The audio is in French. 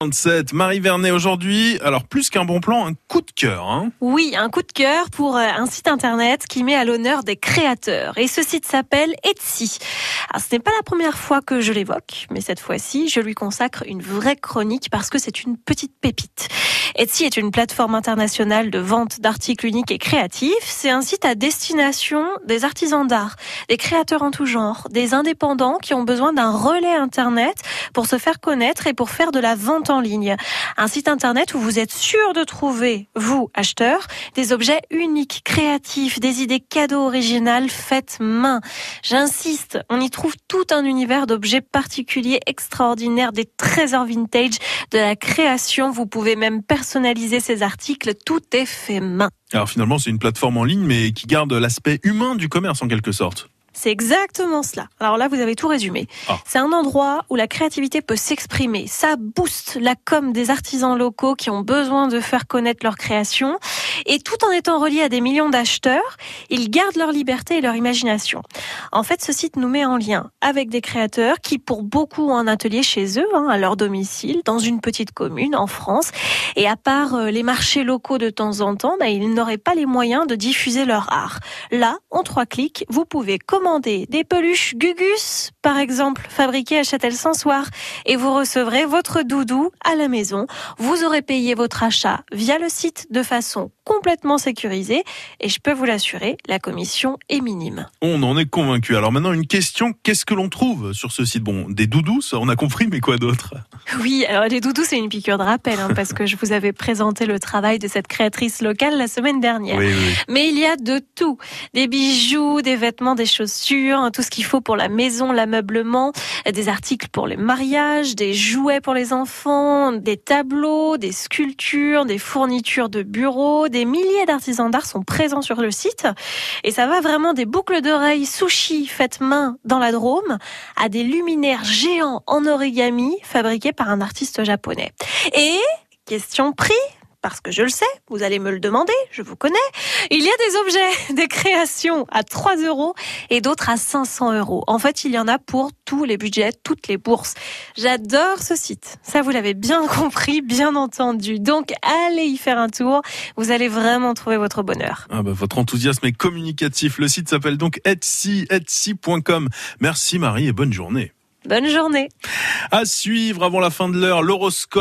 27, Marie Vernet aujourd'hui. Alors plus qu'un bon plan, un coup de cœur. Hein oui, un coup de cœur pour euh, un site internet qui met à l'honneur des créateurs. Et ce site s'appelle Etsy. Ce n'est pas la première fois que je l'évoque, mais cette fois-ci, je lui consacre une vraie chronique parce que c'est une petite pépite. Etsy est une plateforme internationale de vente d'articles uniques et créatifs. C'est un site à destination des artisans d'art, des créateurs en tout genre, des indépendants qui ont besoin d'un relais internet pour se faire connaître et pour faire de la vente en ligne. Un site internet où vous êtes sûr de trouver, vous, acheteurs, des objets uniques, créatifs, des idées cadeaux originales faites main. J'insiste, on y trouve tout un univers d'objets particuliers, extraordinaires, des trésors vintage, de la création. Vous pouvez même personnaliser ces articles. Tout est fait main. Alors finalement, c'est une plateforme en ligne, mais qui garde l'aspect humain du commerce en quelque sorte. C'est exactement cela. Alors là, vous avez tout résumé. Ah. C'est un endroit où la créativité peut s'exprimer. Ça booste la com des artisans locaux qui ont besoin de faire connaître leur création. Et tout en étant relié à des millions d'acheteurs, ils gardent leur liberté et leur imagination. En fait, ce site nous met en lien avec des créateurs qui, pour beaucoup, ont un atelier chez eux, hein, à leur domicile, dans une petite commune en France. Et à part euh, les marchés locaux de temps en temps, bah, ils n'auraient pas les moyens de diffuser leur art. Là, en trois clics, vous pouvez commander des peluches Gugus, par exemple, fabriquées à Châtel-Sansoir, et vous recevrez votre doudou à la maison. Vous aurez payé votre achat via le site de façon complètement sécurisée et je peux vous l'assurer, la commission est minime. On en est convaincu. Alors maintenant, une question, qu'est-ce que l'on trouve sur ce site? Bon, des doudous, on a compris, mais quoi d'autre? Oui, alors les doudous, c'est une piqûre de rappel, hein, parce que je vous avais présenté le travail de cette créatrice locale la semaine dernière. Mais il y a de tout. Des bijoux, des vêtements, des chaussures, hein, tout ce qu'il faut pour la maison, l'ameublement, des articles pour les mariages, des jouets pour les enfants, des tableaux, des sculptures, des fournitures de bureau, des milliers d'artisans d'art sont présents sur le site. Et ça va vraiment des boucles d'oreilles sushi faites main dans la Drôme à des luminaires géants en origami fabriqués par un artiste japonais. Et question prix parce que je le sais, vous allez me le demander, je vous connais. Il y a des objets, des créations à 3 euros et d'autres à 500 euros. En fait, il y en a pour tous les budgets, toutes les bourses. J'adore ce site. Ça, vous l'avez bien compris, bien entendu. Donc, allez y faire un tour. Vous allez vraiment trouver votre bonheur. Ah bah, votre enthousiasme est communicatif. Le site s'appelle donc Etsy, Etsy.com. Merci Marie et bonne journée. Bonne journée. À suivre avant la fin de l'heure, l'horoscope.